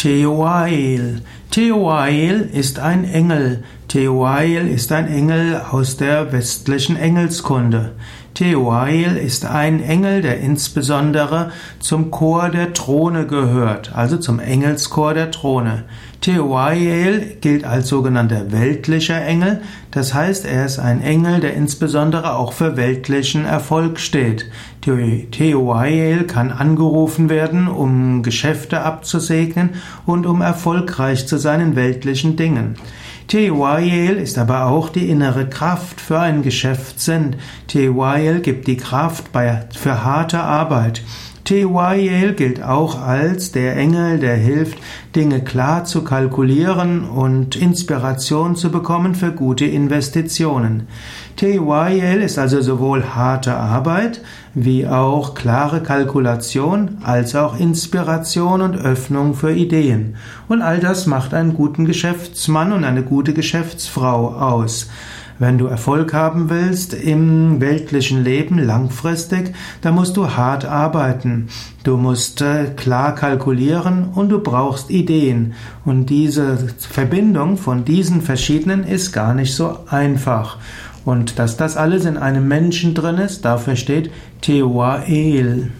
Stay a while. Theoael ist ein Engel. Theoael ist ein Engel aus der westlichen Engelskunde. Theoael ist ein Engel, der insbesondere zum Chor der Throne gehört, also zum Engelschor der Throne. Theoael gilt als sogenannter weltlicher Engel, das heißt, er ist ein Engel, der insbesondere auch für weltlichen Erfolg steht. Theoael kann angerufen werden, um Geschäfte abzusegnen und um erfolgreich zu sein in weltlichen Dingen. Tewayel ist aber auch die innere Kraft für einen Geschäftssinn. Tewayel gibt die Kraft für harte Arbeit. Tewayel gilt auch als der Engel, der hilft, Dinge klar zu kalkulieren und Inspiration zu bekommen für gute Investitionen. Tewayel ist also sowohl harte Arbeit wie auch klare Kalkulation als auch Inspiration und Öffnung für Ideen. Und all das macht einen guten Geschäftsmann und eine gute Geschäftsfrau aus. Wenn du Erfolg haben willst im weltlichen Leben langfristig, dann musst du hart arbeiten. Du musst äh, klar kalkulieren und du brauchst Ideen. Und diese Verbindung von diesen verschiedenen ist gar nicht so einfach. Und dass das alles in einem Menschen drin ist, dafür steht Teoael.